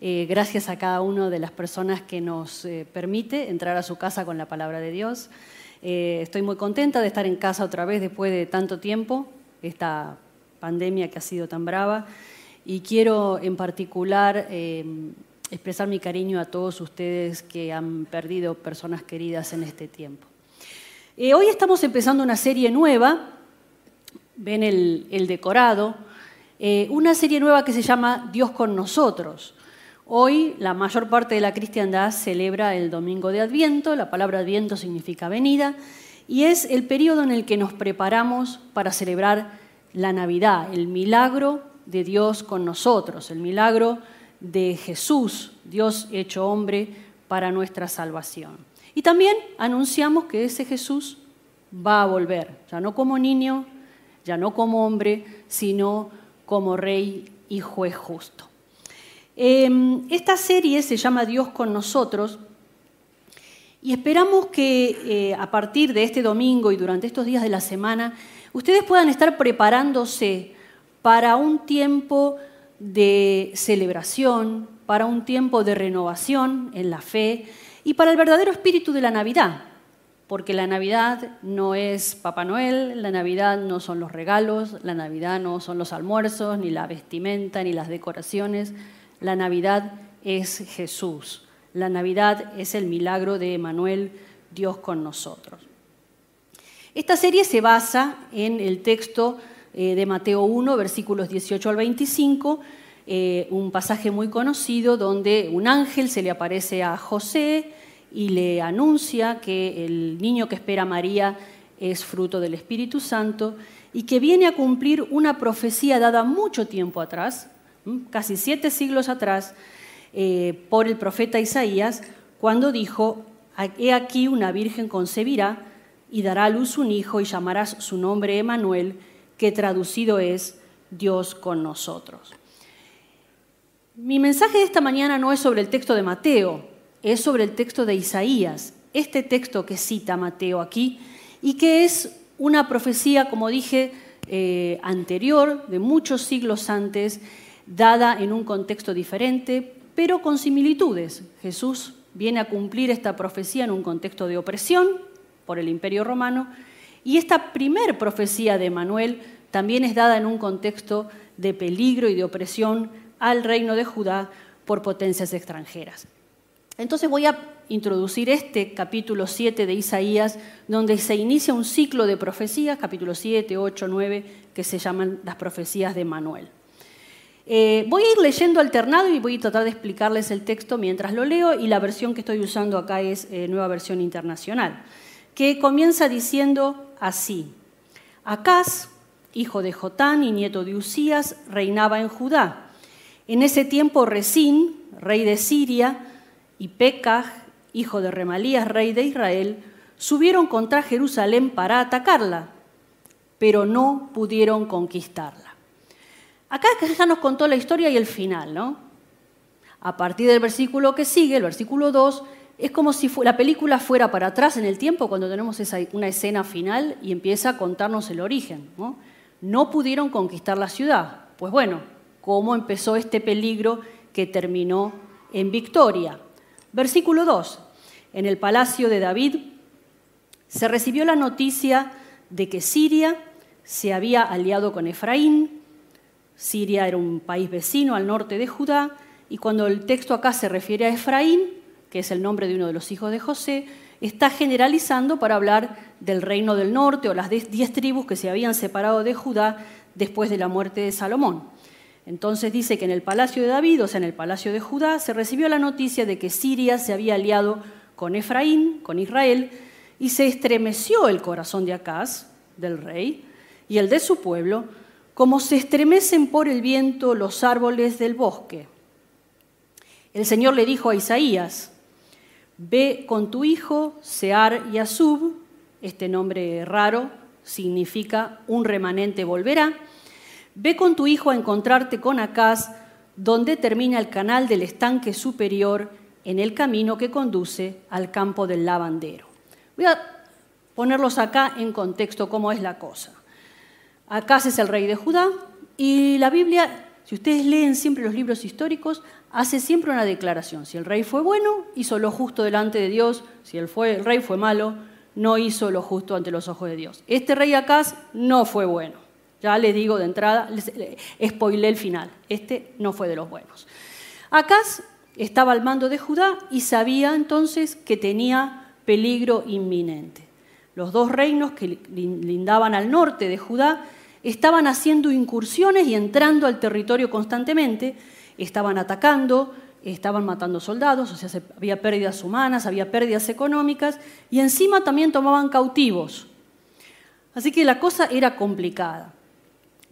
Eh, gracias a cada una de las personas que nos eh, permite entrar a su casa con la palabra de Dios. Eh, estoy muy contenta de estar en casa otra vez después de tanto tiempo, esta pandemia que ha sido tan brava. Y quiero en particular expresar mi cariño a todos ustedes que han perdido personas queridas en este tiempo. hoy estamos empezando una serie nueva, ven el decorado, una serie nueva que se llama Dios con nosotros. Hoy la mayor parte de la cristiandad celebra el domingo de Adviento, la palabra Adviento significa venida, y es el periodo en el que nos preparamos para celebrar la Navidad, el milagro de Dios con nosotros, el milagro de Jesús, Dios hecho hombre para nuestra salvación. Y también anunciamos que ese Jesús va a volver, ya no como niño, ya no como hombre, sino como rey y juez justo. Em, esta serie se llama Dios con nosotros y esperamos que eh, a partir de este domingo y durante estos días de la semana ustedes puedan estar preparándose para un tiempo de celebración, para un tiempo de renovación en la fe y para el verdadero espíritu de la Navidad, porque la Navidad no es Papá Noel, la Navidad no son los regalos, la Navidad no son los almuerzos, ni la vestimenta, ni las decoraciones, la Navidad es Jesús. La Navidad es el milagro de Emanuel, Dios con nosotros. Esta serie se basa en el texto eh, de Mateo 1, versículos 18 al 25, eh, un pasaje muy conocido donde un ángel se le aparece a José y le anuncia que el niño que espera María es fruto del Espíritu Santo y que viene a cumplir una profecía dada mucho tiempo atrás, casi siete siglos atrás, eh, por el profeta Isaías, cuando dijo, he aquí una virgen concebirá y dará a luz un hijo y llamarás su nombre Emanuel, que traducido es Dios con nosotros. Mi mensaje de esta mañana no es sobre el texto de Mateo, es sobre el texto de Isaías, este texto que cita Mateo aquí y que es una profecía, como dije, eh, anterior, de muchos siglos antes, dada en un contexto diferente, pero con similitudes. Jesús viene a cumplir esta profecía en un contexto de opresión por el imperio romano y esta primer profecía de Manuel también es dada en un contexto de peligro y de opresión al reino de Judá por potencias extranjeras. Entonces voy a introducir este capítulo 7 de Isaías, donde se inicia un ciclo de profecías, capítulo 7, 8, 9, que se llaman las profecías de Manuel. Eh, voy a ir leyendo alternado y voy a tratar de explicarles el texto mientras lo leo y la versión que estoy usando acá es eh, Nueva Versión Internacional, que comienza diciendo así. Acaz, hijo de Jotán y nieto de Usías, reinaba en Judá. En ese tiempo Resín, rey de Siria, y Pekah, hijo de Remalías, rey de Israel, subieron contra Jerusalén para atacarla, pero no pudieron conquistarla. Acá ya nos contó la historia y el final, ¿no? A partir del versículo que sigue, el versículo 2, es como si la película fuera para atrás en el tiempo cuando tenemos una escena final y empieza a contarnos el origen. ¿no? no pudieron conquistar la ciudad. Pues bueno, ¿cómo empezó este peligro que terminó en victoria? Versículo 2. En el palacio de David se recibió la noticia de que Siria se había aliado con Efraín Siria era un país vecino al norte de Judá, y cuando el texto acá se refiere a Efraín, que es el nombre de uno de los hijos de José, está generalizando para hablar del reino del norte o las diez tribus que se habían separado de Judá después de la muerte de Salomón. Entonces dice que en el palacio de David, o sea, en el palacio de Judá, se recibió la noticia de que Siria se había aliado con Efraín, con Israel, y se estremeció el corazón de Acaz, del rey, y el de su pueblo, como se estremecen por el viento los árboles del bosque. El Señor le dijo a Isaías, ve con tu hijo Sear y Asub, este nombre raro significa un remanente volverá, ve con tu hijo a encontrarte con Acaz, donde termina el canal del estanque superior en el camino que conduce al campo del lavandero. Voy a ponerlos acá en contexto cómo es la cosa. Acaz es el rey de Judá y la Biblia, si ustedes leen siempre los libros históricos, hace siempre una declaración. Si el rey fue bueno, hizo lo justo delante de Dios. Si el, fue, el rey fue malo, no hizo lo justo ante los ojos de Dios. Este rey Acaz no fue bueno. Ya le digo de entrada, spoilé el final. Este no fue de los buenos. Acaz estaba al mando de Judá y sabía entonces que tenía peligro inminente. Los dos reinos que lindaban al norte de Judá estaban haciendo incursiones y entrando al territorio constantemente, estaban atacando, estaban matando soldados, o sea, había pérdidas humanas, había pérdidas económicas y encima también tomaban cautivos. Así que la cosa era complicada.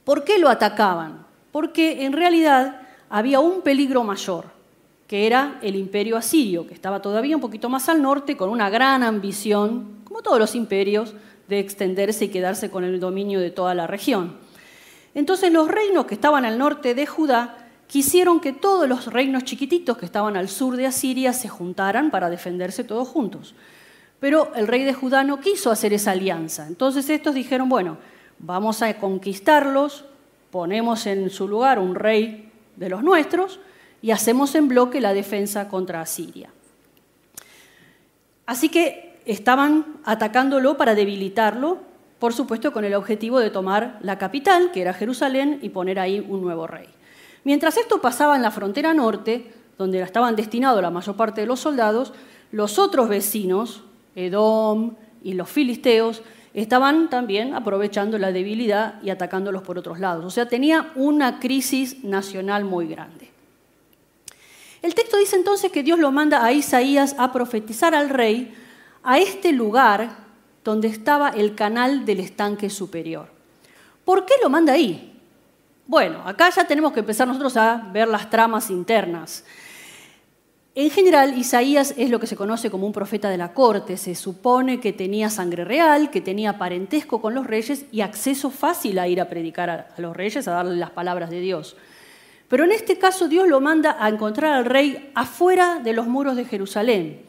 ¿Por qué lo atacaban? Porque en realidad había un peligro mayor, que era el imperio asirio, que estaba todavía un poquito más al norte, con una gran ambición, como todos los imperios, de extenderse y quedarse con el dominio de toda la región. Entonces los reinos que estaban al norte de Judá quisieron que todos los reinos chiquititos que estaban al sur de Asiria se juntaran para defenderse todos juntos. Pero el rey de Judá no quiso hacer esa alianza. Entonces estos dijeron, bueno, vamos a conquistarlos, ponemos en su lugar un rey de los nuestros y hacemos en bloque la defensa contra Asiria. Así que estaban atacándolo para debilitarlo, por supuesto con el objetivo de tomar la capital, que era Jerusalén, y poner ahí un nuevo rey. Mientras esto pasaba en la frontera norte, donde estaban destinados la mayor parte de los soldados, los otros vecinos, Edom y los filisteos, estaban también aprovechando la debilidad y atacándolos por otros lados. O sea, tenía una crisis nacional muy grande. El texto dice entonces que Dios lo manda a Isaías a profetizar al rey a este lugar donde estaba el canal del estanque superior. ¿Por qué lo manda ahí? Bueno, acá ya tenemos que empezar nosotros a ver las tramas internas. En general, Isaías es lo que se conoce como un profeta de la corte. Se supone que tenía sangre real, que tenía parentesco con los reyes y acceso fácil a ir a predicar a los reyes, a darle las palabras de Dios. Pero en este caso Dios lo manda a encontrar al rey afuera de los muros de Jerusalén.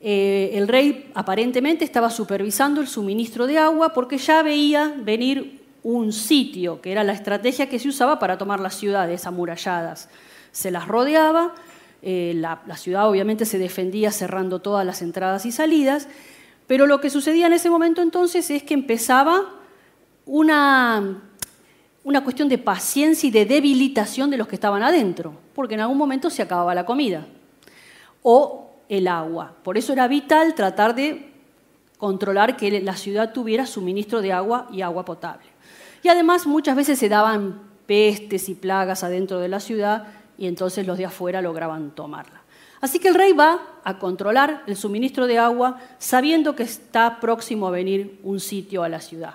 Eh, el rey aparentemente estaba supervisando el suministro de agua porque ya veía venir un sitio, que era la estrategia que se usaba para tomar las ciudades amuralladas. Se las rodeaba eh, la, ciudad obviamente se defendía cerrando todas las entradas y salidas, pero lo que sucedía en ese momento entonces es que empezaba una, una cuestión de paciencia y de debilitación de los que estaban adentro, porque en algún momento se acababa la comida o el agua. Por eso era vital tratar de controlar que la ciudad tuviera suministro de agua y agua potable. Y además muchas veces se daban pestes y plagas adentro de la ciudad y entonces los de afuera lograban tomarla. Así que el rey va a controlar el suministro de agua sabiendo que está próximo a venir un sitio a la ciudad.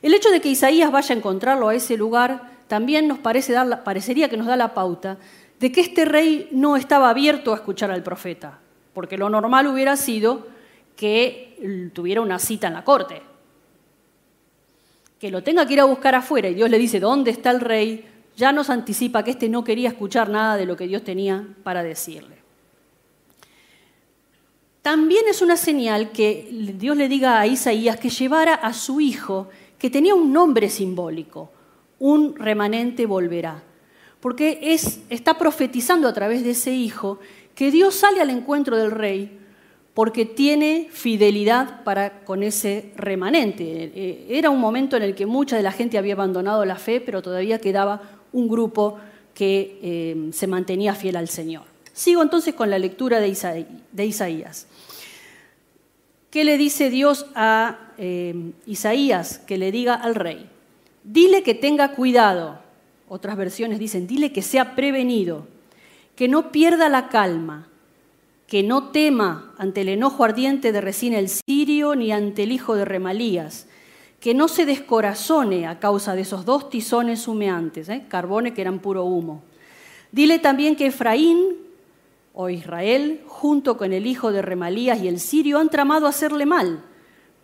El hecho de que Isaías vaya a encontrarlo a ese lugar también nos parece dar, parecería que nos da la pauta de que este rey no estaba abierto a escuchar al profeta, porque lo normal hubiera sido que tuviera una cita en la corte, que lo tenga que ir a buscar afuera y Dios le dice, ¿dónde está el rey? ya nos anticipa que éste no quería escuchar nada de lo que Dios tenía para decirle. También es una señal que Dios le diga a Isaías que llevara a su hijo, que tenía un nombre simbólico, un remanente volverá, porque es, está profetizando a través de ese hijo que Dios sale al encuentro del rey porque tiene fidelidad para con ese remanente. Eh, era un momento en el que mucha de la gente había abandonado la fe, pero todavía quedaba un grupo que eh, se mantenía fiel al Señor. Sigo entonces con la lectura de, Isaías. ¿Qué le dice Dios a eh, Isaías? Que le diga al rey, dile que tenga cuidado. Otras versiones dicen, dile que sea prevenido, que no pierda la calma, que no tema ante el enojo ardiente de Resín el sirio ni ante el hijo de Remalías, que no se descorazone a causa de esos dos tizones humeantes, ¿eh? carbones que eran puro humo. Dile también que Efraín o Israel, junto con el hijo de Remalías y el sirio, han tramado hacerle mal,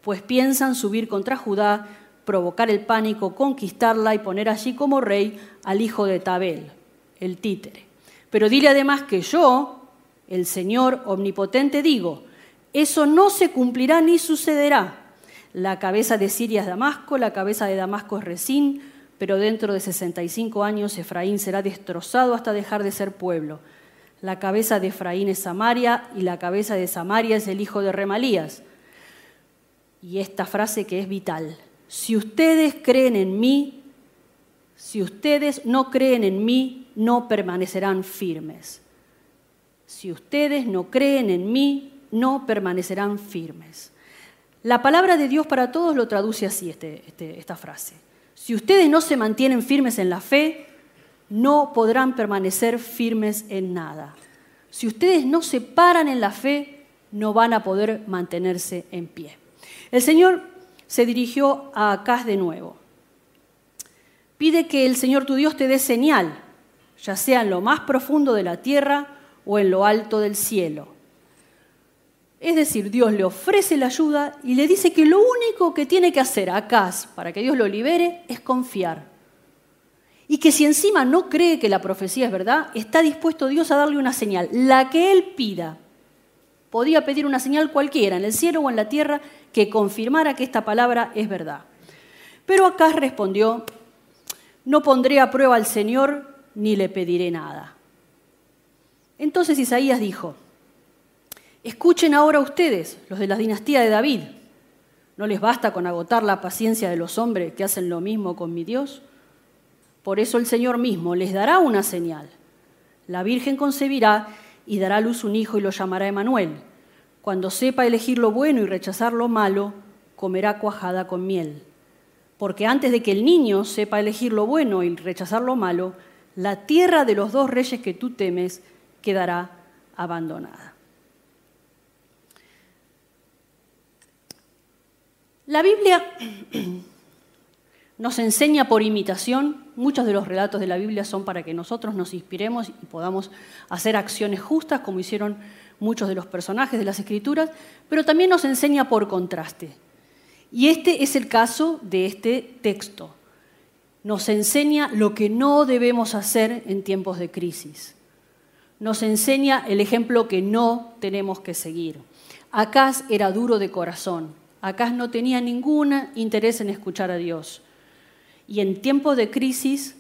pues piensan subir contra Judá, provocar el pánico, conquistarla y poner allí como rey al hijo de Tabel, el títere. Pero dile además que yo, el Señor omnipotente, digo, eso no se cumplirá ni sucederá la cabeza de Siria es Damasco, la cabeza de Damasco es Resín, pero dentro de 65 años Efraín será destrozado hasta dejar de ser pueblo. La cabeza de Efraín es Samaria y la cabeza de Samaria es el hijo de Remalías. Y esta frase que es vital. Si ustedes creen en mí, si ustedes no creen en mí, no permanecerán firmes. Si ustedes no creen en mí, no permanecerán firmes. La palabra de Dios para todos lo traduce así, este, este, esta frase. Si ustedes no se mantienen firmes en la fe, no podrán permanecer firmes en nada. Si ustedes no se paran en la fe, no van a poder mantenerse en pie. El Señor se dirigió a Acaz de nuevo. Pide que el Señor tu Dios te dé señal, ya sea en lo más profundo de la tierra o en lo alto del cielo. Es decir, Dios le ofrece la ayuda y le dice que lo único que tiene que hacer Acaz para que Dios lo libere es confiar. Y que si encima no cree que la profecía es verdad, está dispuesto Dios a darle una señal, la que él pida. Podía pedir una señal cualquiera, en el cielo o en la tierra, que confirmara que esta palabra es verdad. Pero Acaz respondió, no pondré a prueba al Señor ni le pediré nada. Entonces Isaías dijo, escuchen ahora ustedes, los de la dinastía de David, ¿no les basta con agotar la paciencia de los hombres que hacen lo mismo con mi Dios? Por eso el Señor mismo les dará una señal. La Virgen concebirá y dará a luz un hijo y lo llamará Emanuel. Cuando sepa elegir lo bueno y rechazar lo malo, comerá cuajada con miel. Porque antes de que el niño sepa elegir lo bueno y rechazar lo malo, la tierra de los dos reyes que tú temes quedará abandonada. La Biblia nos enseña por imitación, muchos de los relatos de la Biblia son para que nosotros nos inspiremos y podamos hacer acciones justas, como hicieron muchos de los personajes de las Escrituras, pero también nos enseña por contraste. Y este es el caso de este texto. Nos enseña lo que no debemos hacer en tiempos de crisis nos enseña el ejemplo que no tenemos que seguir. Acaz era duro de corazón, Acaz no tenía ningún interés en escuchar a Dios. Y en tiempos de crisis,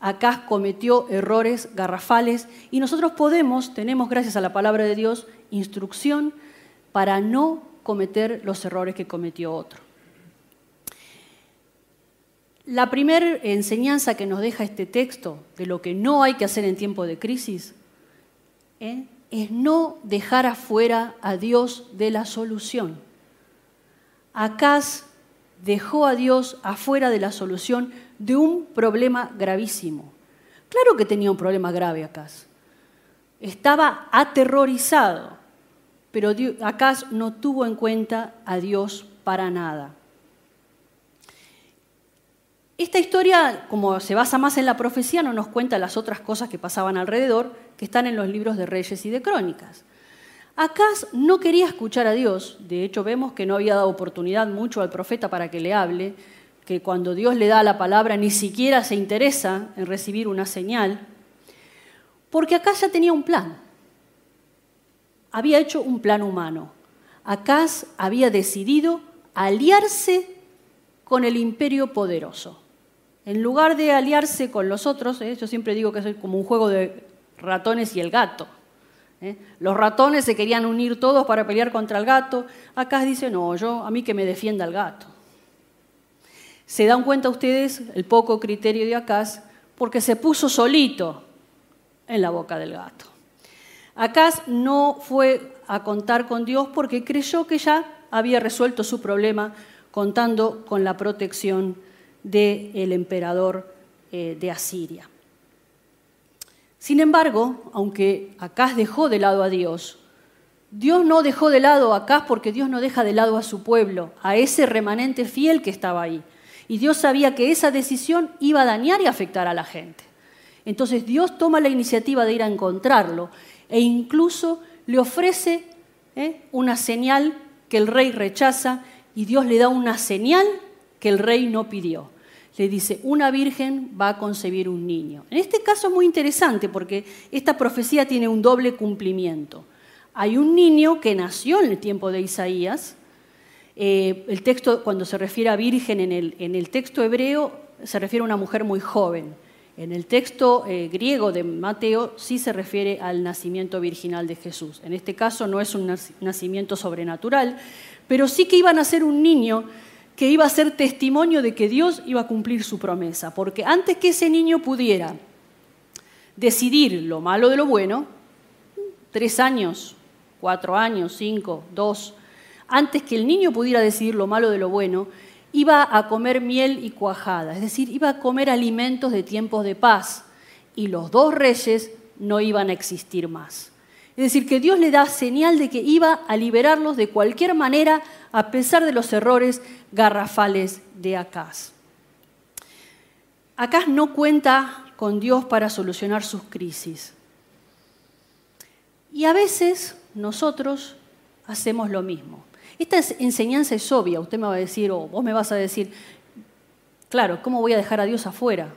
Acaz cometió errores garrafales y nosotros podemos, tenemos gracias a la palabra de Dios, instrucción para no cometer los errores que cometió otro. La primera enseñanza que nos deja este texto de lo que no hay que hacer en tiempo de crisis ¿eh? es no dejar afuera a Dios de la solución. Acaz dejó a Dios afuera de la solución de un problema gravísimo. Claro que tenía un problema grave Acaz. Estaba aterrorizado, pero Acaz no tuvo en cuenta a Dios para nada. Esta historia, como se basa más en la profecía, no nos cuenta las otras cosas que pasaban alrededor, que están en los libros de Reyes y de Crónicas. Acaz no quería escuchar a Dios, de hecho vemos que no había dado oportunidad mucho al profeta para que le hable, que cuando Dios le da la palabra ni siquiera se interesa en recibir una señal, porque Acaz ya tenía un plan. Había hecho un plan humano. Acaz había decidido aliarse con el imperio poderoso. En lugar de aliarse con los otros, ¿eh? yo siempre digo que es como un juego de ratones y el gato. ¿eh? Los ratones se querían unir todos para pelear contra el gato. Acá dice, no, yo a mí que me defienda el gato. ¿Se dan cuenta ustedes el poco criterio de Acaz? Porque se puso solito en la boca del gato. Acaz no fue a contar con Dios porque creyó que ya había resuelto su problema contando con la protección del emperador eh, de Asiria. Sin embargo, aunque Acaz dejó de lado a Dios, Dios no dejó de lado a Acaz porque Dios no deja de lado a su pueblo, a ese remanente fiel que estaba ahí. Y Dios sabía que esa decisión iba a dañar y afectar a la gente. Entonces Dios toma la iniciativa de ir a encontrarlo e incluso le ofrece ¿eh? una señal que el rey rechaza y Dios le da una señal que el rey no pidió le dice, una virgen va a concebir un niño. En este caso es muy interesante porque esta profecía tiene un doble cumplimiento. Hay un niño que nació en el tiempo de Isaías. Eh, el texto, cuando se refiere a virgen en el, en el texto hebreo, se refiere a una mujer muy joven. En el texto eh, griego de Mateo sí se refiere al nacimiento virginal de Jesús. En este caso no es un nacimiento sobrenatural, pero sí que iba a nacer un niño que iba a ser testimonio de que Dios iba a cumplir su promesa, porque antes que ese niño pudiera decidir lo malo de lo bueno, tres años, cuatro años, cinco, dos, antes que el niño pudiera decidir lo malo de lo bueno, iba a comer miel y cuajada, es decir, iba a comer alimentos de tiempos de paz, y los dos reyes no iban a existir más. Es decir, que Dios le da señal de que iba a liberarlos de cualquier manera a pesar de los errores garrafales de Acaz. Acaz no cuenta con Dios para solucionar sus crisis. Y a veces nosotros hacemos lo mismo. Esta enseñanza es obvia, usted me va a decir, o vos me vas a decir, claro, ¿cómo voy a dejar a Dios afuera?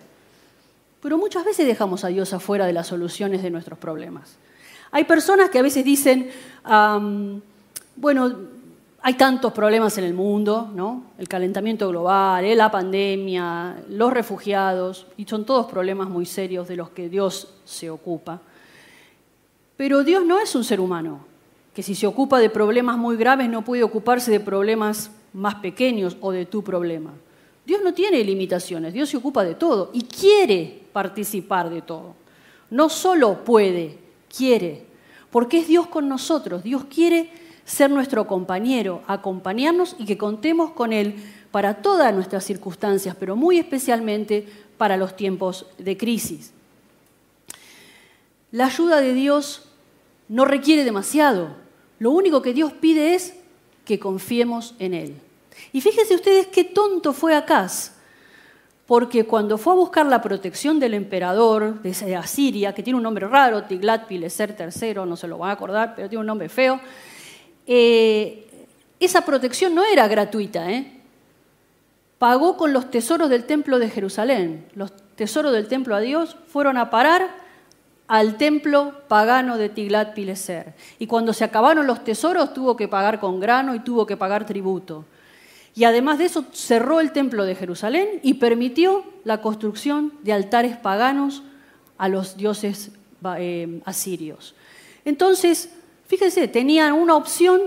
Pero muchas veces dejamos a Dios afuera de las soluciones de nuestros problemas. Hay personas que a veces dicen, bueno, hay tantos problemas en el mundo, ¿no? El calentamiento global, eh, la pandemia, los refugiados, y son todos problemas muy serios de los que Dios se ocupa. Pero Dios no es un ser humano, que si se ocupa de problemas muy graves no puede ocuparse de problemas más pequeños o de tu problema. Dios no tiene limitaciones, Dios se ocupa de todo y quiere participar de todo. No solo puede, quiere, porque es Dios con nosotros. Dios quiere ser nuestro compañero, acompañarnos y que contemos con Él para todas nuestras circunstancias, pero muy especialmente para los tiempos de crisis. La ayuda de Dios no requiere demasiado. Lo único que Dios pide es que confiemos en Él. Y fíjense ustedes qué tonto fue Acaz porque cuando fue a buscar la protección del emperador de Asiria, que tiene un nombre raro, Tiglat-Pileser III, no se lo van a acordar, pero tiene un nombre feo, eh, esa protección no era gratuita, ¿eh? pagó con los tesoros del templo de Jerusalén. Los tesoros del templo a Dios fueron a parar al templo pagano de Tiglat-Pileser. Y cuando se acabaron los tesoros tuvo que pagar con grano y tuvo que pagar tributo. Y además de eso cerró el templo de Jerusalén y permitió la construcción de altares paganos a los dioses eh, asirios. Entonces, fíjense, tenían una opción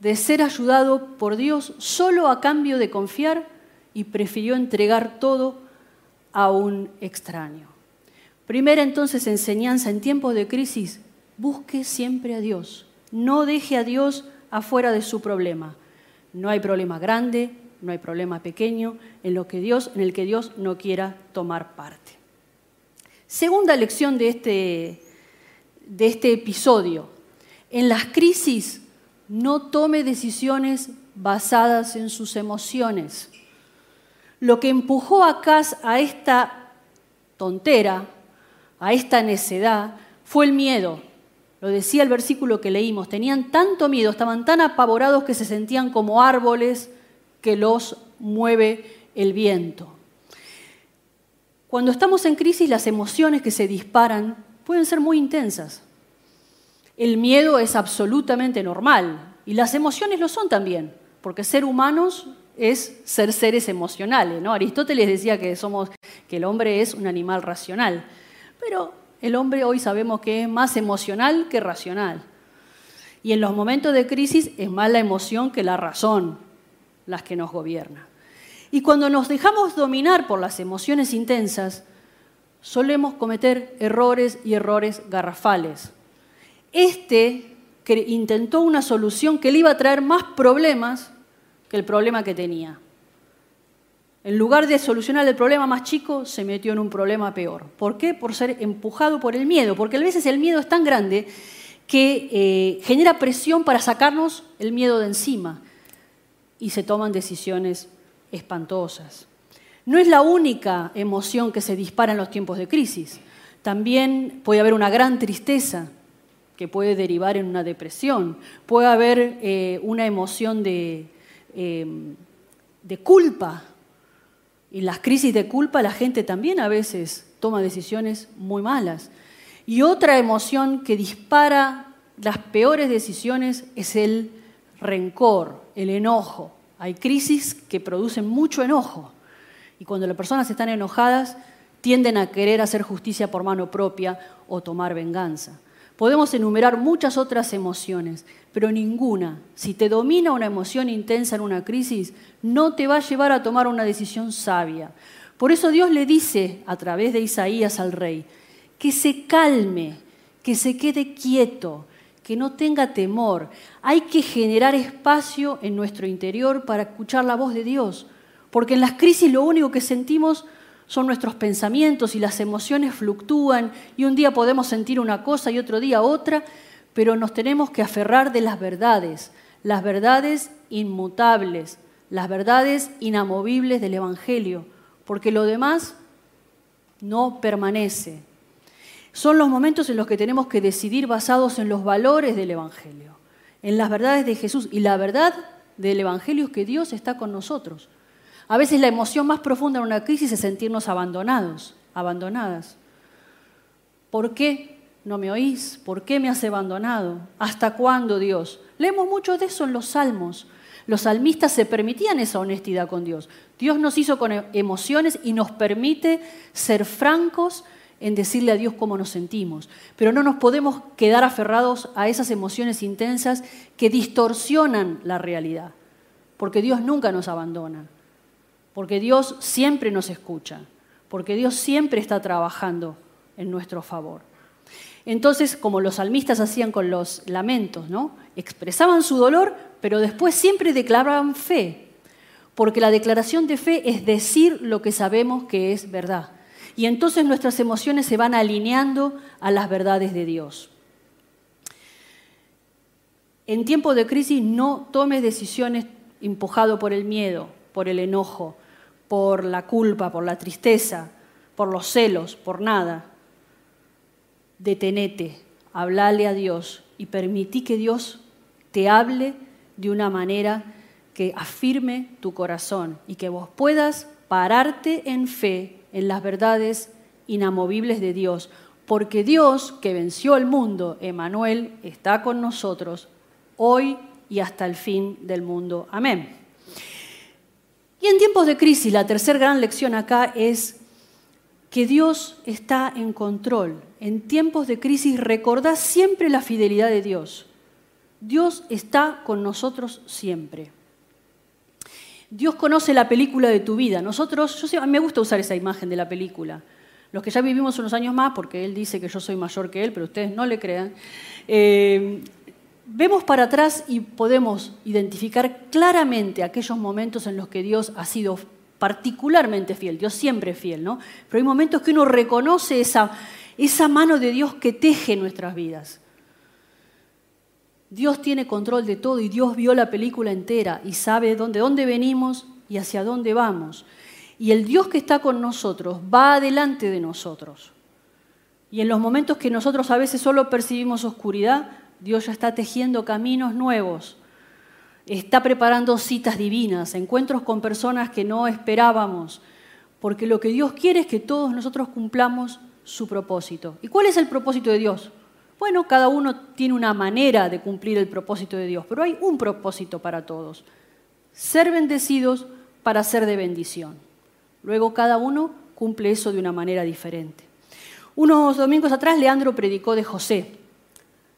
de ser ayudado por Dios solo a cambio de confiar y prefirió entregar todo a un extraño. Primera entonces enseñanza en tiempos de crisis, busque siempre a Dios, no deje a Dios afuera de su problema. No hay problema grande, no hay problema pequeño en, lo que Dios, en el que Dios no quiera tomar parte. Segunda lección de este, de este episodio. En las crisis no tome decisiones basadas en sus emociones. Lo que empujó a Cas a esta tontera, a esta necedad, fue el miedo, lo decía el versículo que leímos, tenían tanto miedo, estaban tan apavorados que se sentían como árboles que los mueve el viento. Cuando estamos en crisis, las emociones que se disparan pueden ser muy intensas. El miedo es absolutamente normal y las emociones lo son también, porque ser humanos es ser seres emocionales. ¿no? Aristóteles decía que, somos, que el hombre es un animal racional, pero el hombre hoy sabemos que es más emocional que racional. Y en los momentos de crisis es más la emoción que la razón las que nos gobierna. Y cuando nos dejamos dominar por las emociones intensas, solemos cometer errores y errores garrafales. Este intentó una solución que le iba a traer más problemas que el problema que tenía. En lugar de solucionar el problema más chico, se metió en un problema peor. ¿Por qué? Por ser empujado por el miedo, porque a veces el miedo es tan grande que eh, genera presión para sacarnos el miedo de encima y se toman decisiones espantosas. No es la única emoción que se dispara en los tiempos de crisis. También puede haber una gran tristeza que puede derivar en una depresión. Puede haber eh, una emoción de, eh, de culpa en las crisis de culpa la gente también a veces toma decisiones muy malas. Y otra emoción que dispara las peores decisiones es el rencor, el enojo. Hay crisis que producen mucho enojo. Y cuando las personas están enojadas, tienden a querer hacer justicia por mano propia o tomar venganza. Podemos enumerar muchas otras emociones, pero ninguna, si te domina una emoción intensa en una crisis, no te va a llevar a tomar una decisión sabia. Por eso Dios le dice a través de Isaías al rey, que se calme, que se quede quieto, que no tenga temor. Hay que generar espacio en nuestro interior para escuchar la voz de Dios, porque en las crisis lo único que sentimos son nuestros pensamientos y las emociones fluctúan y un día podemos sentir una cosa y otro día otra, pero nos tenemos que aferrar de las verdades, las verdades inmutables, las verdades inamovibles del Evangelio, porque lo demás no permanece. Son los momentos en los que tenemos que decidir basados en los valores del Evangelio, en las verdades de Jesús. Y la verdad del Evangelio es que Dios está con nosotros. A veces la emoción más profunda en una crisis es sentirnos abandonados, abandonadas. ¿Por qué no me oís? ¿Por qué me has abandonado? ¿Hasta cuándo, Dios? Leemos mucho de eso en los salmos. Los salmistas se permitían esa honestidad con Dios. Dios nos hizo con emociones y nos permite ser francos en decirle a Dios cómo nos sentimos. Pero no nos podemos quedar aferrados a esas emociones intensas que distorsionan la realidad, porque Dios nunca nos abandona porque Dios siempre nos escucha, porque Dios siempre está trabajando en nuestro favor. Entonces, como los salmistas hacían con los lamentos, ¿no? Expresaban su dolor, pero después siempre declaraban fe, porque la declaración de fe es decir lo que sabemos que es verdad. Y entonces nuestras emociones se van alineando a las verdades de Dios. En tiempo de crisis no tomes decisiones empujado por el miedo, por el enojo, por la culpa, por la tristeza, por los celos, por nada. Detenete, hablale a Dios y permití que Dios te hable de una manera que afirme tu corazón y que vos puedas pararte en fe en las verdades inamovibles de Dios, porque Dios que venció al mundo, Emanuel, está con nosotros hoy y hasta el fin del mundo. Amén. Y en tiempos de crisis, la tercera gran lección acá es que Dios está en control. En tiempos de crisis recordá siempre la fidelidad de Dios. Dios está con nosotros siempre. Dios conoce la película de tu vida. Nosotros, yo me gusta usar esa imagen de la película. Los que ya vivimos unos años más, porque él dice que yo soy mayor que él, pero ustedes no le crean, eh, vemos para atrás y podemos identificar claramente aquellos momentos en los que Dios ha sido particularmente fiel. Dios siempre es fiel, ¿no? Pero hay momentos que uno reconoce esa, esa mano de Dios que teje nuestras vidas. Dios tiene control de todo y Dios vio la película entera y sabe dónde, dónde venimos y hacia dónde vamos. Y el Dios que está con nosotros va adelante de nosotros. Y en los momentos que nosotros a veces solo percibimos oscuridad, Dios ya está tejiendo caminos nuevos, está preparando citas divinas, encuentros con personas que no esperábamos, porque lo que Dios quiere es que todos nosotros cumplamos su propósito. ¿Y cuál es el propósito de Dios? Bueno, cada uno tiene una manera de cumplir el propósito de Dios, pero hay un propósito para todos. Ser bendecidos para ser de bendición. Luego cada uno cumple eso de una manera diferente. Unos domingos atrás Leandro predicó de José.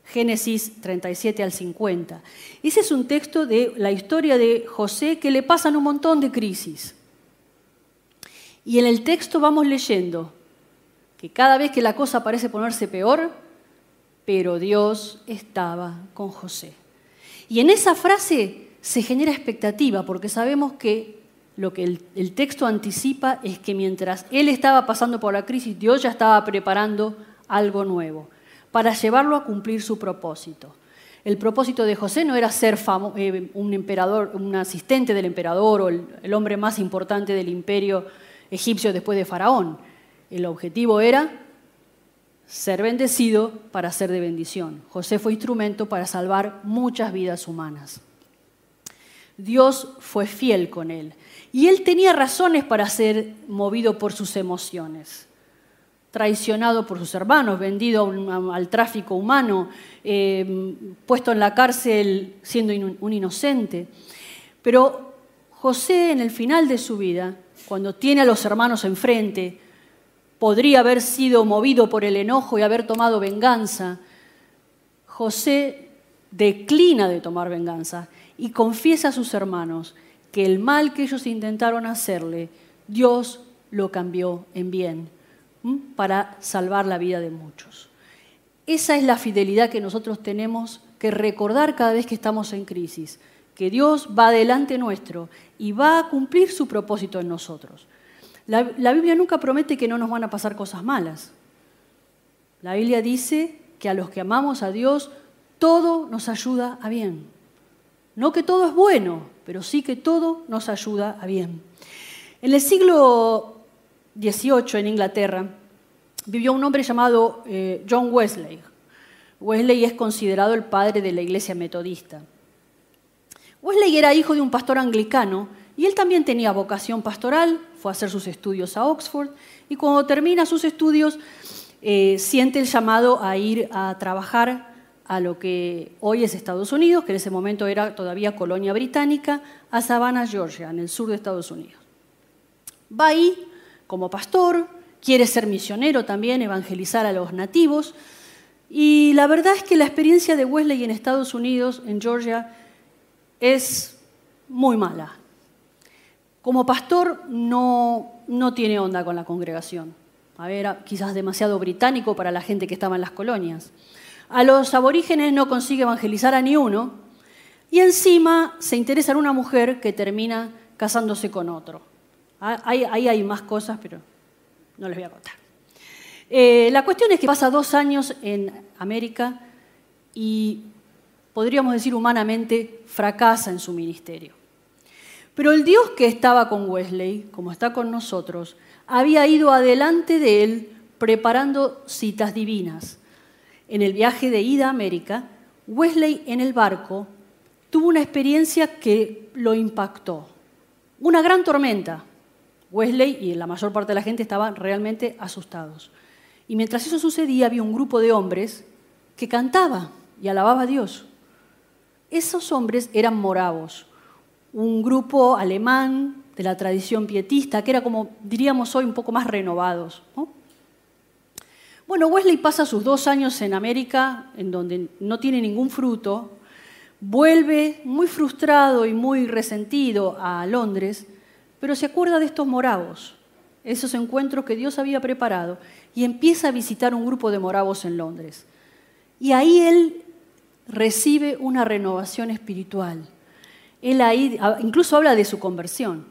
Génesis 37 al 50. Ese es un texto de la historia de José que le pasan un montón de crisis. Y en el texto vamos leyendo que cada vez que la cosa parece ponerse peor, pero Dios estaba con José. Y en esa frase se genera expectativa, porque sabemos que lo que el, el, texto anticipa es que mientras él estaba pasando por la crisis, Dios ya estaba preparando algo nuevo para llevarlo a cumplir su propósito. El propósito de José no era ser eh, un emperador, un asistente del emperador o el, hombre más importante del imperio egipcio después de Faraón. El objetivo era ser bendecido para ser de bendición. José fue instrumento para salvar muchas vidas humanas. Dios fue fiel con él y él tenía razones para ser movido por sus emociones traicionado por sus hermanos, vendido al tráfico humano, eh, puesto en la cárcel siendo un inocente. Pero José en el final de su vida, cuando tiene a los hermanos enfrente, podría haber sido movido por el enojo y haber tomado venganza, José declina de tomar venganza y confiesa a sus hermanos que el mal que ellos intentaron hacerle, Dios lo cambió en bien para salvar la vida de muchos. Esa es la fidelidad que nosotros tenemos que recordar cada vez que estamos en crisis, que Dios va delante nuestro y va a cumplir su propósito en nosotros. La, la, Biblia nunca promete que no nos van a pasar cosas malas. La Biblia dice que a los que amamos a Dios, todo nos ayuda a bien. No que todo es bueno, pero sí que todo nos ayuda a bien. En el siglo XVIII, en Inglaterra, vivió un hombre llamado eh, John Wesley. Wesley es considerado el padre de la iglesia metodista. Wesley era hijo de un pastor anglicano y él también tenía vocación pastoral, fue a hacer sus estudios a Oxford y cuando termina sus estudios eh, siente el llamado a ir a trabajar a lo que hoy es Estados Unidos, que en ese momento era todavía colonia británica, a Savannah, Georgia, en el sur de Estados Unidos. Va ahí como pastor, quiere ser misionero también, evangelizar a los nativos, y la verdad es que la experiencia de Wesley en Estados Unidos, en Georgia, es muy mala. Como pastor no, no tiene onda con la congregación. A ver, quizás demasiado británico para la gente que estaba en las colonias. A los aborígenes no consigue evangelizar a ni uno y encima se interesa en una mujer que termina casándose con otro. Ah, ahí, hay más cosas, pero no les voy a contar. Eh, la cuestión es que pasa dos años en América y podríamos decir humanamente fracasa en su ministerio. Pero el Dios que estaba con Wesley, como está con nosotros, había ido adelante de él preparando citas divinas en el viaje de ida a América, Wesley en el barco tuvo una experiencia que lo impactó. Una gran tormenta. Wesley y la mayor parte de la gente estaban realmente asustados. Y mientras eso sucedía había un grupo de hombres que cantaba y alababa a Dios. Esos hombres eran moravos, un grupo alemán de la tradición pietista, que era como diríamos hoy un poco más renovados. Bueno, Wesley pasa sus dos años en América, en donde no tiene ningún fruto, vuelve muy frustrado y muy resentido a Londres, pero se acuerda de estos moravos, esos encuentros que Dios había preparado, y empieza a visitar un grupo de moravos en Londres. Y ahí él recibe una renovación espiritual. Él ahí incluso habla de su conversión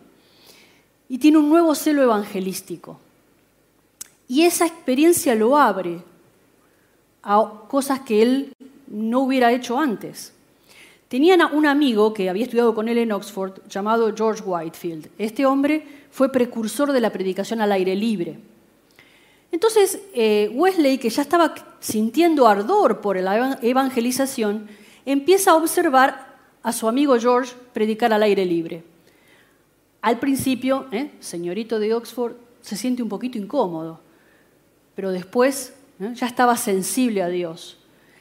y tiene un nuevo celo evangelístico. Y esa experiencia lo abre a cosas que él no hubiera hecho antes. Tenían un amigo que había estudiado con él en Oxford llamado George Whitefield. Este hombre fue precursor de la predicación al aire libre. Entonces, eh, Wesley, que ya estaba sintiendo ardor por la evangelización, empieza a observar a su amigo George predicar al aire libre. Al principio, ¿eh? señorito de Oxford, se siente un poquito incómodo pero después ya estaba sensible a Dios.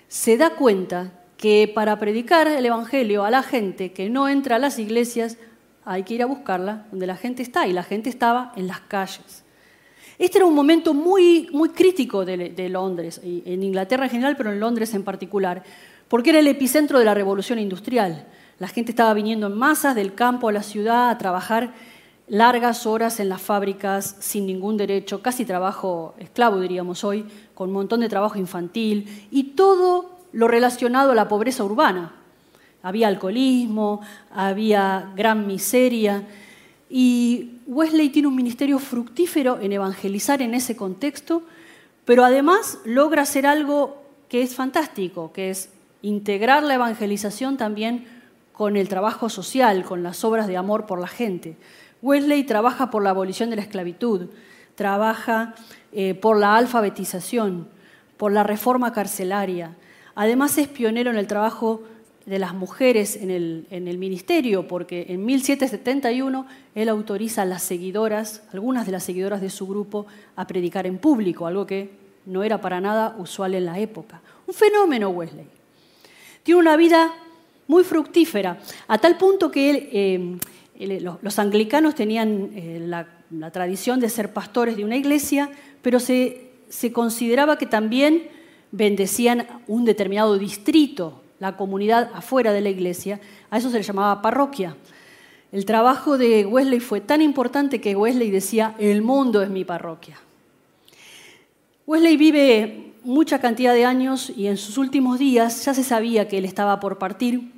Se da cuenta que para predicar el Evangelio a la gente que no entra a las iglesias, hay que ir a buscarla donde la gente está, y la gente estaba en las calles. Este era un momento muy, muy crítico de, Londres, en Inglaterra en general, pero en Londres en particular, porque era el epicentro de la revolución industrial. La gente estaba viniendo en masas del campo a la ciudad a trabajar largas horas en las fábricas sin ningún derecho, casi trabajo esclavo diríamos hoy, con un montón de trabajo infantil y todo lo relacionado a la pobreza urbana. Había alcoholismo, había gran miseria y Wesley tiene un ministerio fructífero en evangelizar en ese contexto, pero además logra hacer algo que es fantástico, que es integrar la evangelización también con el trabajo social, con las obras de amor por la gente. Wesley trabaja por la abolición de la esclavitud, trabaja eh, por la alfabetización, por la reforma carcelaria. Además es pionero en el trabajo de las mujeres en el, en ministerio, porque en 1771 él autoriza a las seguidoras, algunas de las seguidoras de su grupo, a predicar en público, algo que no era para nada usual en la época. Un fenómeno Wesley. Tiene una vida muy fructífera, a tal punto que eh, los anglicanos tenían eh, la tradición de ser pastores de una iglesia, pero se consideraba que también bendecían un determinado distrito, la comunidad afuera de la iglesia, a eso se le llamaba parroquia. El trabajo de Wesley fue tan importante que Wesley decía, el mundo es mi parroquia. Wesley vive mucha cantidad de años y en sus últimos días ya se sabía que él estaba por partir.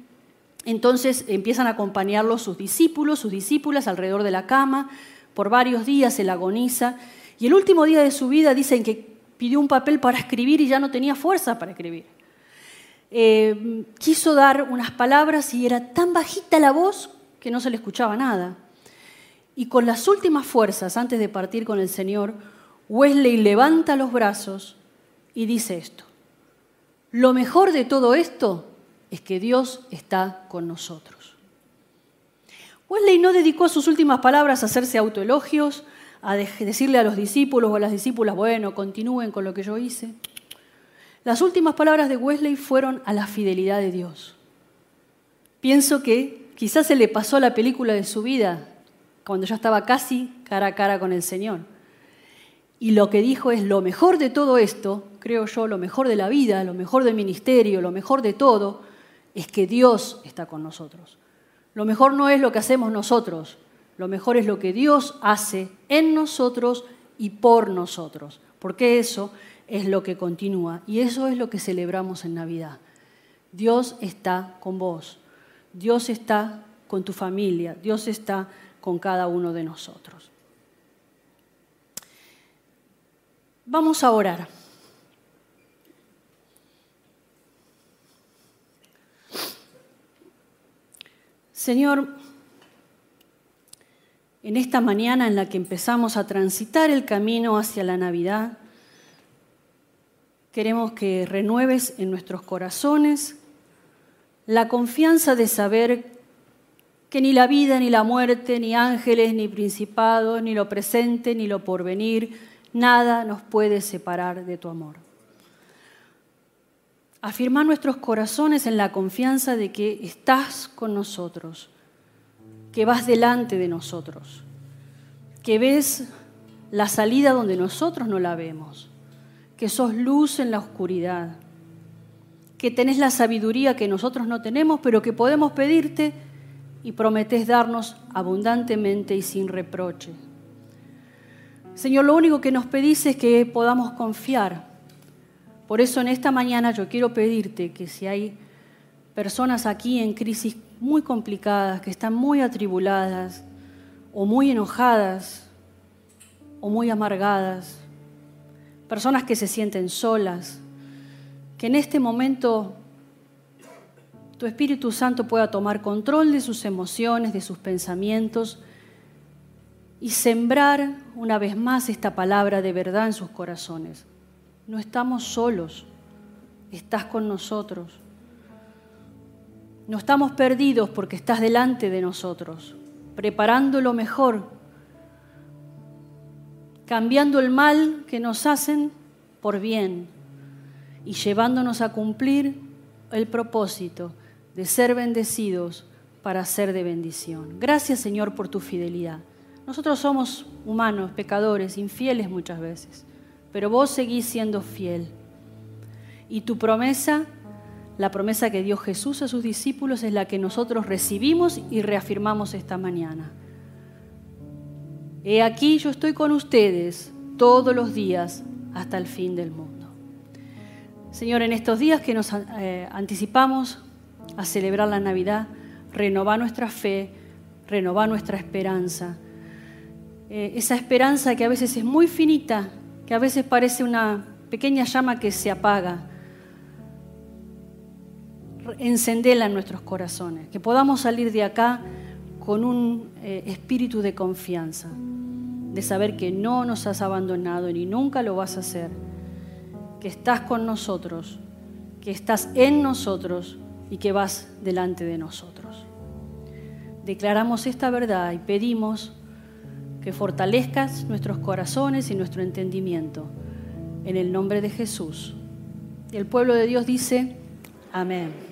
Entonces empiezan a acompañarlo sus discípulos, sus discípulas alrededor de la cama. Por varios días él agoniza. Y el último día de su vida dicen que pidió un papel para escribir y ya no tenía fuerza para escribir. Eh, quiso dar unas palabras y era tan bajita la voz que no se le escuchaba nada. Y con las últimas fuerzas, antes de partir con el Señor, Wesley levanta los brazos y dice esto. Lo mejor de todo esto es que Dios está con nosotros. Wesley no dedicó sus últimas palabras a hacerse autoelogios, a decirle a los discípulos o a las discípulas, bueno, continúen con lo que yo hice. Las últimas palabras de Wesley fueron a la fidelidad de Dios. Pienso que quizás se le pasó la película de su vida cuando ya estaba casi cara a cara con el Señor. Y lo que dijo es, lo mejor de todo esto, creo yo, lo mejor de la vida, lo mejor del ministerio, lo mejor de todo, es que Dios está con nosotros. Lo mejor no es lo que hacemos nosotros, lo mejor es lo que Dios hace en nosotros y por nosotros, porque eso es lo que continúa y eso es lo que celebramos en Navidad. Dios está con vos, Dios está con tu familia, Dios está con cada uno de nosotros. Vamos a orar. Señor, en esta mañana en la que empezamos a transitar el camino hacia la Navidad, queremos que renueves en nuestros corazones la confianza de saber que ni la vida, ni la muerte, ni ángeles, ni principados, ni lo presente, ni lo porvenir, nada nos puede separar de tu amor. Afirmar nuestros corazones en la confianza de que estás con nosotros, que vas delante de nosotros, que ves la salida donde nosotros no la vemos, que sos luz en la oscuridad, que tenés la sabiduría que nosotros no tenemos, pero que podemos pedirte y prometés darnos abundantemente y sin reproche. Señor, lo único que nos pedís es que podamos confiar por eso en esta mañana yo quiero pedirte que si hay personas aquí en crisis muy complicadas, que están muy atribuladas o muy enojadas o muy amargadas, personas que se sienten solas, que en este momento tu Espíritu Santo pueda tomar control de sus emociones, de sus pensamientos y sembrar una vez más esta palabra de verdad en sus corazones. No estamos solos, estás con nosotros. No estamos perdidos porque estás delante de nosotros, preparando lo mejor, cambiando el mal que nos hacen por bien y llevándonos a cumplir el propósito de ser bendecidos para ser de bendición. Gracias Señor por tu fidelidad. Nosotros somos humanos, pecadores, infieles muchas veces pero vos seguís siendo fiel. Y tu promesa, la promesa que dio Jesús a sus discípulos, es la que nosotros recibimos y reafirmamos esta mañana. He aquí yo estoy con ustedes todos los días hasta el fin del mundo. Señor, en estos días que nos eh, anticipamos a celebrar la Navidad, renova nuestra fe, renova nuestra esperanza. Eh, esa esperanza que a veces es muy finita que a veces parece una pequeña llama que se apaga. Encendela en nuestros corazones, que podamos salir de acá con un eh, espíritu de confianza, de saber que no nos has abandonado ni nunca lo vas a hacer, que estás con nosotros, que estás en nosotros y que vas delante de nosotros. Declaramos esta verdad y pedimos que fortalezcas nuestros corazones y nuestro entendimiento. En el nombre de Jesús. El pueblo de Dios dice, amén.